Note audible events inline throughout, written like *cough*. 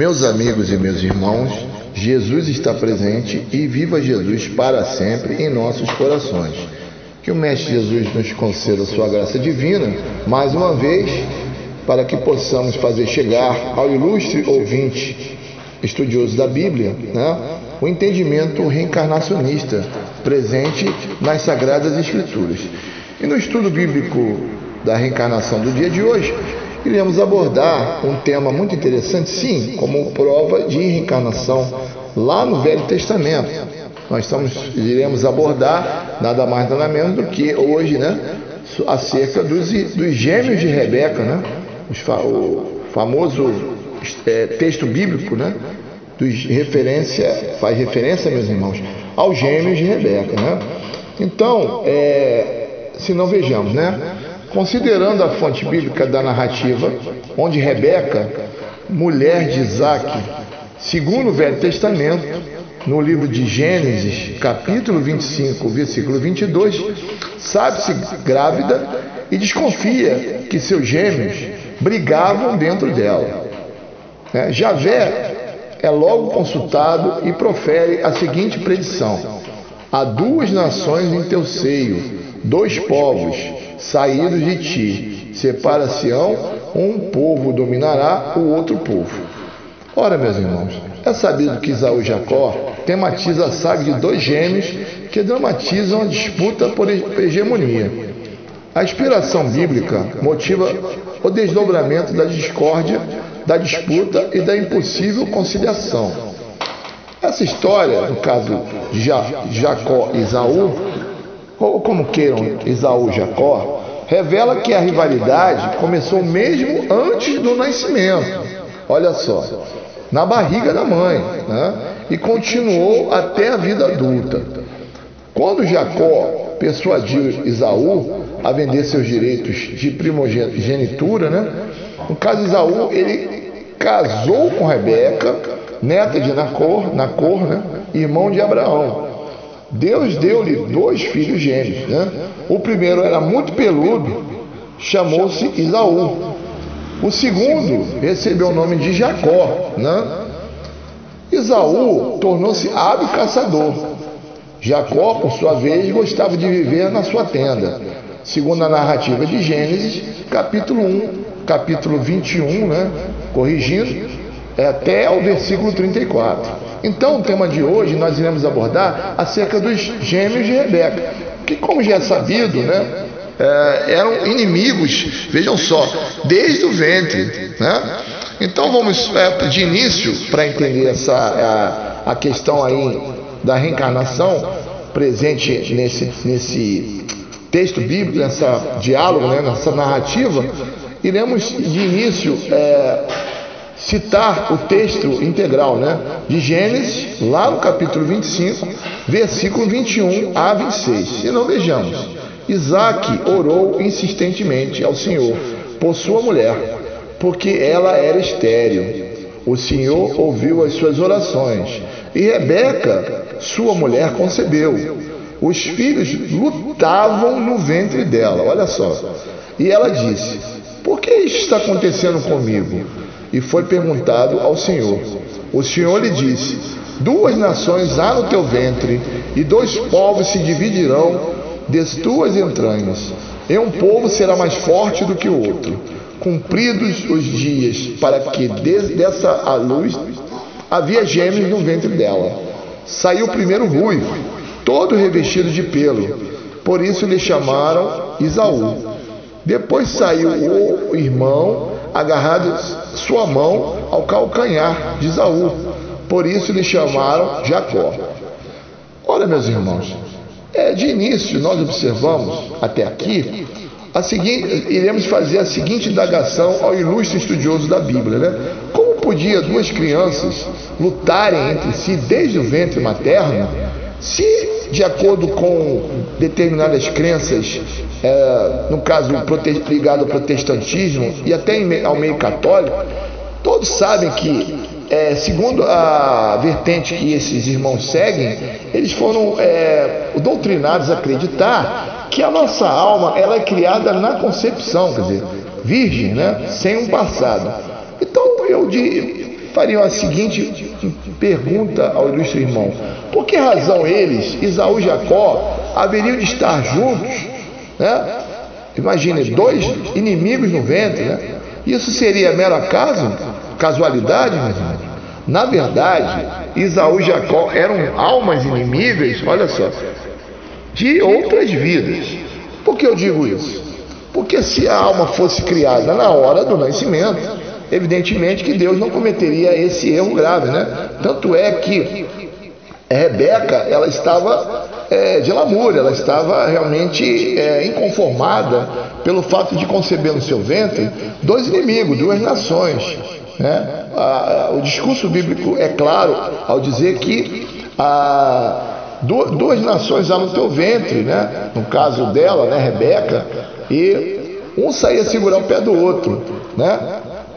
Meus amigos e meus irmãos, Jesus está presente e viva Jesus para sempre em nossos corações. Que o Mestre Jesus nos conceda sua graça divina, mais uma vez, para que possamos fazer chegar ao ilustre ouvinte, estudioso da Bíblia, né, o entendimento reencarnacionista presente nas Sagradas Escrituras. E no estudo bíblico da reencarnação do dia de hoje, iremos abordar um tema muito interessante, sim, como prova de reencarnação lá no Velho Testamento. Nós estamos, iremos abordar nada mais nada menos do que hoje, né, acerca dos, dos gêmeos de Rebeca, né, o famoso é, texto bíblico, né, dos referência, faz referência, meus irmãos, aos gêmeos de Rebeca, né. Então, é, se não vejamos, né, Considerando a fonte bíblica da narrativa, onde Rebeca, mulher de Isaac, segundo o Velho Testamento, no livro de Gênesis, capítulo 25, versículo 22, sabe-se grávida e desconfia que seus gêmeos brigavam dentro dela. É, Javé é logo consultado e profere a seguinte predição: Há duas nações em teu seio, dois povos saídos de ti. Separa-se-ão, um povo dominará o outro povo. Ora, meus irmãos, é sabido que Isaú e Jacó tematiza a saga de dois gêmeos que dramatizam a disputa por hegemonia. A inspiração bíblica motiva o desdobramento da discórdia, da disputa e da impossível conciliação. Essa história, no caso de Jacó e Isaú, ou como queiram Isaú e Jacó, revela que a rivalidade começou mesmo antes do nascimento. Olha só, na barriga da mãe, né? e continuou até a vida adulta. Quando Jacó persuadiu Isaú a vender seus direitos de primogenitura, né? no caso Isaú, ele casou com Rebeca, neta de Nacor, Nacor né? irmão de Abraão. Deus deu-lhe dois filhos gêmeos. Né? O primeiro era muito peludo, chamou-se Isaú. O segundo recebeu o nome de Jacó. Né? Isaú tornou-se hábil caçador. Jacó, por sua vez, gostava de viver na sua tenda. Segundo a narrativa de Gênesis, capítulo 1, capítulo 21, né? corrigindo, é até o versículo 34. Então, o tema de hoje nós iremos abordar acerca dos gêmeos de Rebeca, que, como já é sabido, né, é, eram inimigos, vejam só, desde o ventre. Né? Então, vamos é, de início, para entender essa, a, a questão aí da reencarnação presente nesse, nesse texto bíblico, nessa diálogo, né, nessa narrativa, iremos de início. É, citar o texto integral né, de Gênesis, lá no capítulo 25, versículo 21 a 26. Se não vejamos, Isaac orou insistentemente ao Senhor por sua mulher, porque ela era estéril. O Senhor ouviu as suas orações e Rebeca, sua mulher, concebeu. Os filhos lutavam no ventre dela, olha só. E ela disse: Por que isso está acontecendo comigo? E foi perguntado ao Senhor. O Senhor lhe disse: Duas nações há no teu ventre, e dois povos se dividirão das tuas entranhas. E um povo será mais forte do que o outro. Cumpridos os dias para que dessa a luz havia gêmeos no ventre dela. Saiu primeiro ruivo, todo revestido de pelo. Por isso lhe chamaram Isaú. Depois saiu o irmão agarrado sua mão ao calcanhar de Isaú. Por isso lhe chamaram Jacó. Ora, meus irmãos, é, de início nós observamos até aqui a seguinte, iremos fazer a seguinte indagação ao ilustre estudioso da Bíblia, né? Como podia duas crianças lutarem entre si desde o ventre materno, se de acordo com determinadas crenças é, no caso ligado ao protestantismo e até ao meio católico, todos sabem que, é, segundo a vertente que esses irmãos seguem, eles foram é, doutrinados a acreditar que a nossa alma ela é criada na concepção, quer dizer, virgem, né, sem um passado. Então eu de, fariam a seguinte pergunta ao ilustre irmão: Por que razão eles, Isaú e Jacó, haveriam de estar juntos? Né? Imagine, dois inimigos no ventre, né? Isso seria mero acaso? Casualidade? Na verdade, Isaú e Jacó eram almas inimigas, olha só, de outras vidas. Por que eu digo isso? Porque se a alma fosse criada na hora do nascimento, evidentemente que Deus não cometeria esse erro grave, né? Tanto é que Rebeca, ela estava é, de lamúria, ela estava realmente é, inconformada pelo fato de conceber no seu ventre dois inimigos, duas nações. Né? O discurso bíblico é claro ao dizer que a, duas, duas nações há no teu ventre, né? no caso dela, né, Rebeca, e um saía segurar o pé do outro. Né?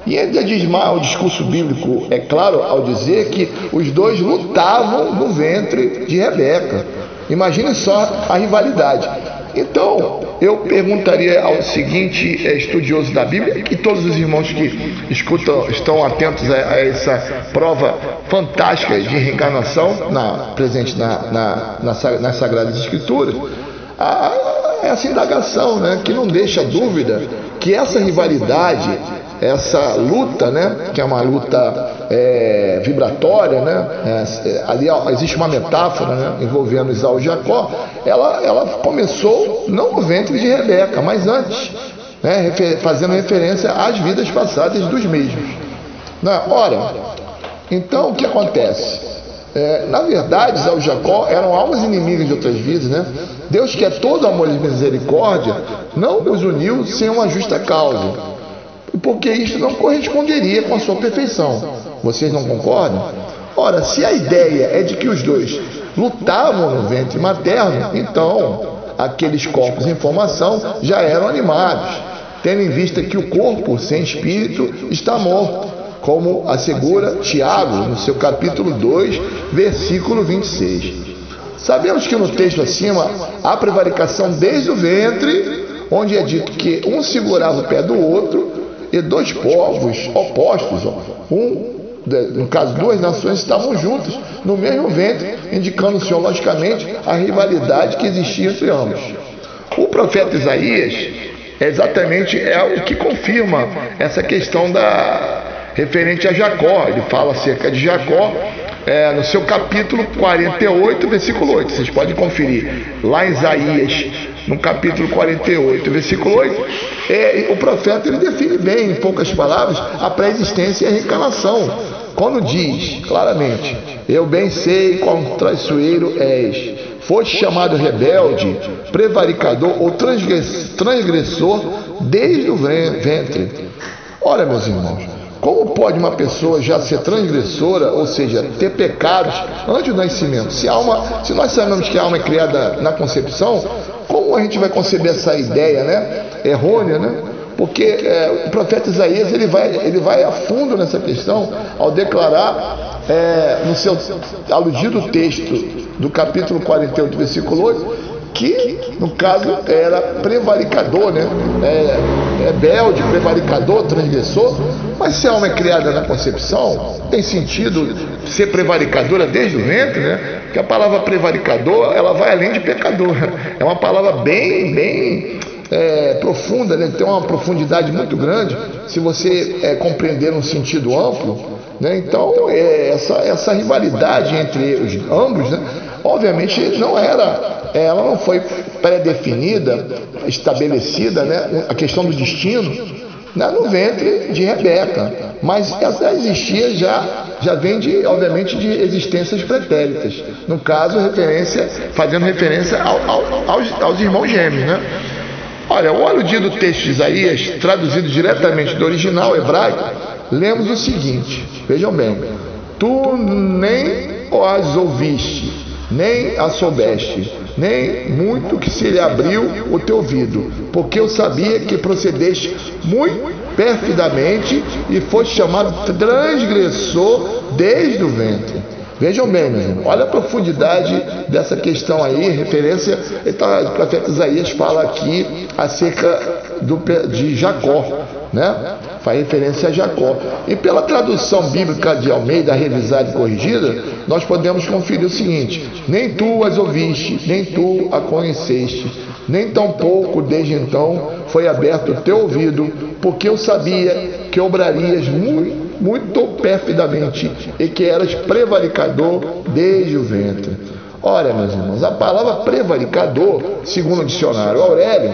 E ainda diz o discurso bíblico é claro ao dizer que os dois lutavam no ventre de Rebeca. Imagine só a rivalidade. Então, eu perguntaria ao seguinte é, estudioso da Bíblia, e todos os irmãos que escutam estão atentos a, a essa prova fantástica de reencarnação na, presente na, na, na, nas Sagradas Escrituras, a, essa indagação né, que não deixa dúvida que essa rivalidade essa luta, né, que é uma luta é, vibratória, né, é, ali existe uma metáfora né, envolvendo Isaú e Jacó, ela, ela começou não no ventre de Rebeca, mas antes, né, fazendo referência às vidas passadas dos mesmos. Né? Ora, então o que acontece? É, na verdade, Isaú e Jacó eram almas inimigas de outras vidas, né? Deus, que é todo amor e misericórdia, não os uniu sem uma justa causa porque isto não corresponderia com a sua perfeição. Vocês não concordam? Ora, se a ideia é de que os dois lutavam no ventre materno, então aqueles corpos em formação já eram animados, tendo em vista que o corpo sem espírito está morto, como assegura Tiago no seu capítulo 2, versículo 26. Sabemos que no texto acima há prevaricação desde o ventre, onde é dito que um segurava o pé do outro e dois povos opostos, um, no caso, duas nações estavam juntas no mesmo ventre, indicando logicamente a rivalidade que existia entre ambos. O profeta Isaías é exatamente é o que confirma essa questão da referente a Jacó. Ele fala acerca de Jacó é, no seu capítulo 48, versículo 8. Vocês podem conferir lá em Isaías no capítulo 48, versículo 8, é, o profeta ele define bem, em poucas palavras, a pré-existência e a reencarnação. Quando diz claramente: Eu bem sei quão traiçoeiro és, foste chamado rebelde, prevaricador ou transgressor desde o ventre. Ora, meus irmãos, como pode uma pessoa já ser transgressora, ou seja, ter pecados antes do nascimento? Se, alma, se nós sabemos que a alma é criada na concepção, como a gente vai conceber essa ideia, né? Errônea, né? Porque é, o profeta Isaías ele vai, ele vai a fundo nessa questão ao declarar é, no seu aludido texto do capítulo 48, versículo 8, que no caso era prevaricador, né? É, é belde, prevaricador, transgressor, mas se a alma é criada na concepção, tem sentido ser prevaricadora desde o ventre, né? que a palavra prevaricador ela vai além de pecador. *laughs* É uma palavra bem, bem é, profunda, né? tem uma profundidade muito grande se você é, compreender um sentido amplo. Né? Então, é, essa, essa rivalidade entre os ambos, né? Obviamente, não era, ela não foi pré-definida, estabelecida, né? a questão do destino né? no ventre de Rebeca, mas ela existia já já vem de, obviamente, de existências pretéritas. No caso, referência, fazendo referência ao, ao, aos, aos, irmãos gêmeos, né? Olha, o aludido texto de Isaías, traduzido diretamente do original hebraico, lemos o seguinte: vejam bem, tu nem as ouviste, nem a soubeste, nem muito que se lhe abriu o teu ouvido, porque eu sabia que procedeste muito perfidamente e foste chamado transgressor desde o ventre. Vejam bem, meu irmão, olha a profundidade dessa questão aí, referência, então, o profeta Isaías fala aqui acerca do, de Jacó, né? Faz referência a Jacó. E pela tradução bíblica de Almeida, revisada e corrigida, nós podemos conferir o seguinte: nem tu as ouviste, nem tu a conheceste, nem tampouco desde então foi aberto o teu ouvido, porque eu sabia que obrarias muito, muito perfidamente e que eras prevaricador desde o ventre. Ora, meus irmãos, a palavra prevaricador, segundo o dicionário Aurélio,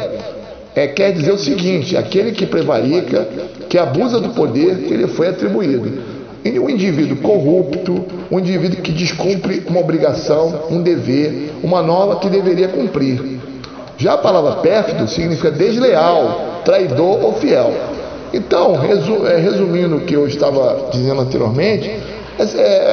é, quer dizer o seguinte: aquele que prevarica, que abusa do poder que lhe foi atribuído. E um indivíduo corrupto, um indivíduo que descumpre uma obrigação, um dever, uma norma que deveria cumprir. Já a palavra pérfido significa desleal, traidor ou fiel. Então, é, resumindo o que eu estava dizendo anteriormente,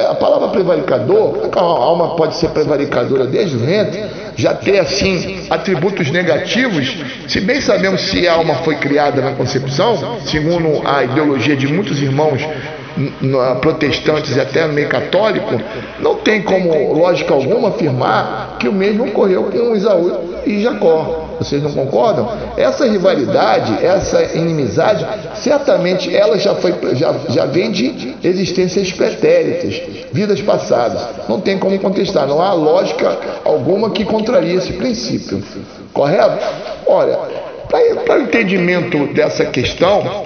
a palavra prevaricador, a alma pode ser prevaricadora desde o ventre, já ter assim atributos negativos, se bem sabemos se a alma foi criada na concepção, segundo a ideologia de muitos irmãos protestantes e até no meio católico, não tem como lógica alguma afirmar que o mesmo ocorreu com Isaú e Jacó. Vocês não concordam? Essa rivalidade, essa inimizade, certamente ela já, foi, já, já vem de existências pretéritas, vidas passadas. Não tem como contestar, não há lógica alguma que contraria esse princípio. Correto? Olha, para o entendimento dessa questão,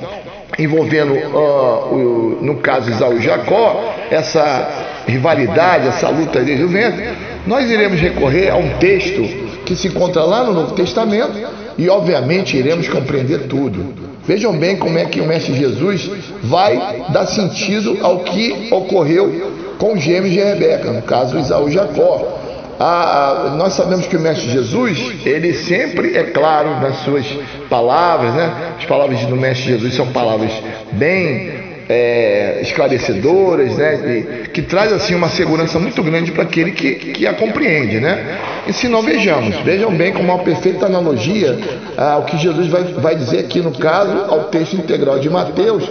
envolvendo, uh, o, no caso Isaú e Jacó, essa rivalidade, essa luta desde o ventre, nós iremos recorrer a um texto que se encontra lá no Novo Testamento e, obviamente, iremos compreender tudo. Vejam bem como é que o Mestre Jesus vai dar sentido ao que ocorreu com os gêmeos de Rebeca, no caso Isaú e Jacó. Ah, nós sabemos que o Mestre Jesus, ele sempre é claro nas suas palavras, né? As palavras do Mestre Jesus são palavras bem é, esclarecedoras, né? Que traz assim uma segurança muito grande para aquele que, que a compreende, né? E se não vejamos, vejam bem como uma perfeita analogia ao que Jesus vai, vai dizer aqui no caso ao texto integral de Mateus,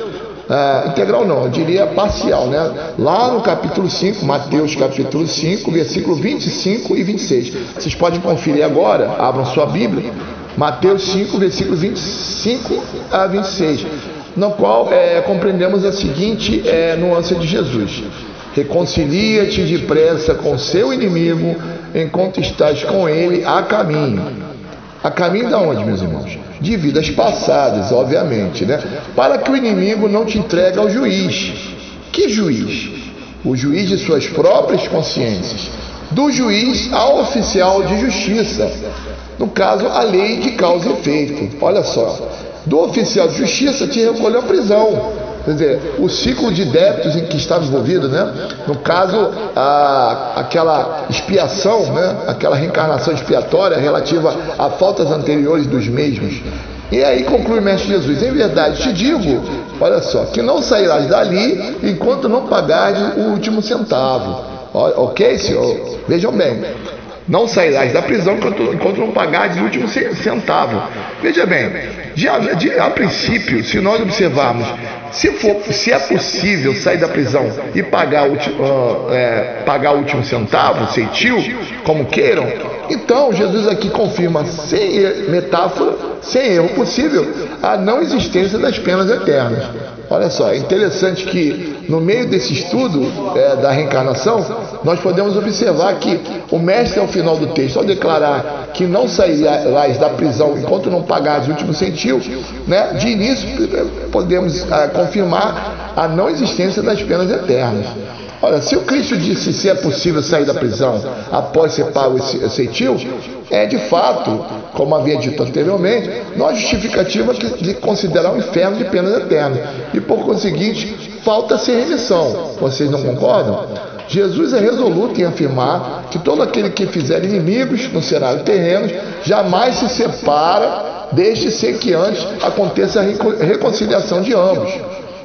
Uh, integral não, eu diria parcial, né? Lá no capítulo 5, Mateus capítulo 5, versículo 25 e 26. Vocês podem conferir agora, abram sua Bíblia, Mateus 5, versículo 25 a 26 no qual é, compreendemos a seguinte é, nuance de Jesus: Reconcilia-te depressa com seu inimigo enquanto estás com ele a caminho. A caminho de onde, meus irmãos? De vidas passadas, obviamente, né? Para que o inimigo não te entregue ao juiz. Que juiz? O juiz de suas próprias consciências. Do juiz ao oficial de justiça. No caso, a lei de causa e efeito. Olha só do oficial de justiça te recolheu à prisão. Quer dizer, o ciclo de débitos em que estava envolvido, né? No caso, a, aquela expiação, né? aquela reencarnação expiatória relativa a faltas anteriores dos mesmos. E aí conclui o Mestre Jesus: Em verdade te digo, olha só, que não sairás dali enquanto não pagares o último centavo. Ok, senhor? Vejam bem. Não sairás da prisão enquanto, enquanto não pagares o último centavo. Veja bem, de, de, a princípio, se nós observarmos, se, for, se é possível sair da prisão e pagar o, uh, é, pagar o último centavo, ceitil, como queiram, então Jesus aqui confirma, sem metáfora, sem erro possível, a não existência das penas eternas. Olha só, é interessante que no meio desse estudo é, da reencarnação, nós podemos observar que o mestre, ao final do texto, ao declarar que não sairás da prisão enquanto não pagares o último centil, né, de início podemos é, confirmar a não existência das penas eternas. Olha, se o Cristo disse se é possível sair da prisão após ser pago esse ceitil, é de fato, como havia dito anteriormente, não há justificativa de considerar o inferno de penas eternas. E por conseguinte, falta-se remissão. Vocês não concordam? Jesus é resoluto em afirmar que todo aquele que fizer inimigos no cenário terreno jamais se separa, desde ser que antes aconteça a reconciliação de ambos.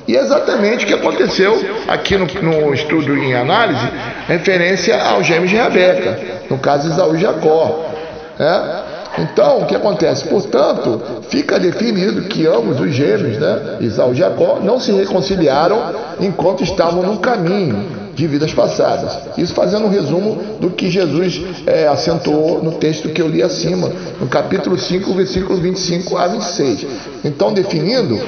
E é exatamente o que aconteceu aqui no, no estudo em análise, referência aos gêmeos de Rebeca, no caso Isaú e Jacó. É? Então, o que acontece? Portanto, fica definido que ambos os gêmeos, né, Isaú e Jacó, não se reconciliaram enquanto estavam no caminho. De vidas passadas. Isso fazendo um resumo do que Jesus é, acentuou no texto que eu li acima, no capítulo 5, versículo 25 a 26. Então, definindo,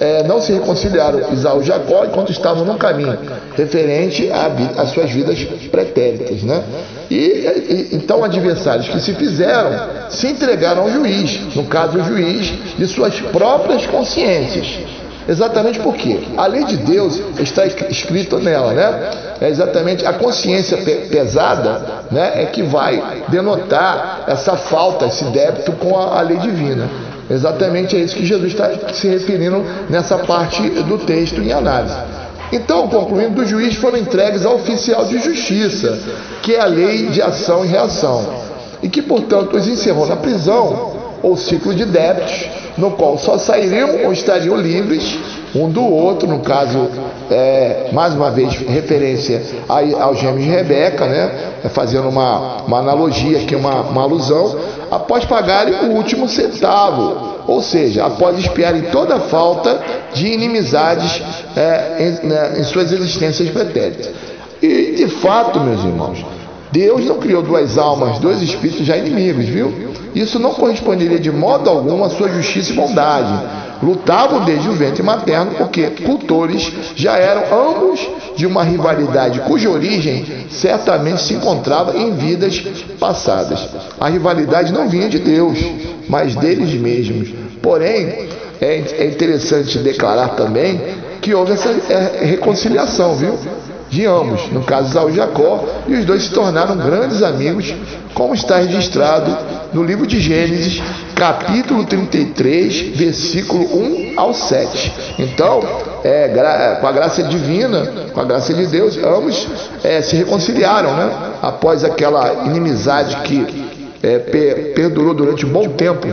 é, não se reconciliaram Isaú e Jacó enquanto estavam no caminho, referente às suas vidas pretéritas. Né? E, e, então, adversários que se fizeram se entregaram ao juiz, no caso, o juiz de suas próprias consciências. Exatamente porque a lei de Deus está escrita nela, né? É exatamente a consciência pesada, né, é que vai denotar essa falta, esse débito com a, a lei divina. Exatamente é isso que Jesus está se referindo nessa parte do texto em análise. Então, concluindo, os juízes foram entregues ao oficial de justiça, que é a lei de ação e reação, e que, portanto, os encerrou na prisão ou ciclo de débitos, no qual só sairiam ou estariam livres um do outro, no caso, é, mais uma vez, referência aos gêmeos de Rebeca, né? É, fazendo uma, uma analogia aqui, uma, uma alusão, após pagarem o último centavo, ou seja, após expiarem toda a falta de inimizades é, em, né, em suas existências pretéritas. E, de fato, meus irmãos, Deus não criou duas almas, dois espíritos já inimigos, viu? Isso não corresponderia de modo algum à sua justiça e bondade. Lutavam desde o ventre materno porque cultores já eram ambos de uma rivalidade cuja origem certamente se encontrava em vidas passadas. A rivalidade não vinha de Deus, mas deles mesmos. Porém, é, é interessante declarar também que houve essa é, reconciliação, viu? de ambos, no caso Isaú e Jacó, e os dois se tornaram grandes amigos, como está registrado no livro de Gênesis, capítulo 33, versículo 1 ao 7. Então, é, com a graça divina, com a graça de Deus, ambos é, se reconciliaram, né? Após aquela inimizade que é, per, perdurou durante um bom tempo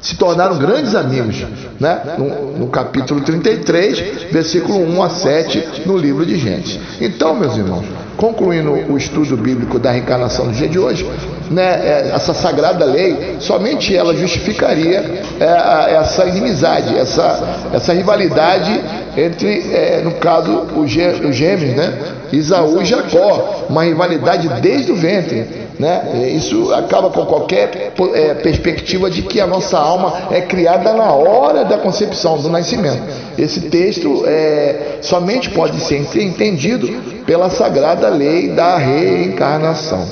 se tornaram grandes amigos, né? no, no capítulo 33, versículo 1 a 7, no livro de Gênesis. Então, meus irmãos, concluindo o estudo bíblico da reencarnação do dia de hoje, né, é, essa sagrada lei, somente ela justificaria é, essa inimizade, essa, essa rivalidade entre, é, no caso, os gêmeos, né, Isaú e Jacó, uma rivalidade desde o ventre. Né? Isso acaba com qualquer é, perspectiva de que a nossa alma é criada na hora da concepção, do nascimento. Esse texto é, somente pode ser entendido pela sagrada lei da reencarnação.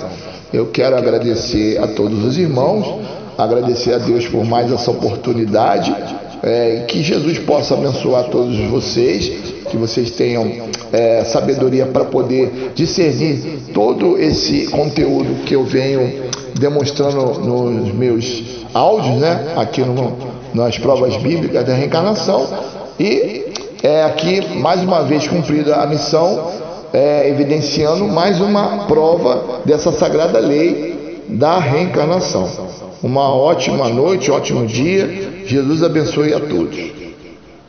Eu quero agradecer a todos os irmãos, agradecer a Deus por mais essa oportunidade, é, que Jesus possa abençoar todos vocês, que vocês tenham é, sabedoria para poder discernir todo esse conteúdo que eu venho demonstrando nos meus áudios, né? Aqui no, nas provas bíblicas da reencarnação. E é aqui, mais uma vez, cumprida a missão, é, evidenciando mais uma prova dessa sagrada lei da reencarnação. Uma ótima noite, ótimo dia. Jesus abençoe a todos.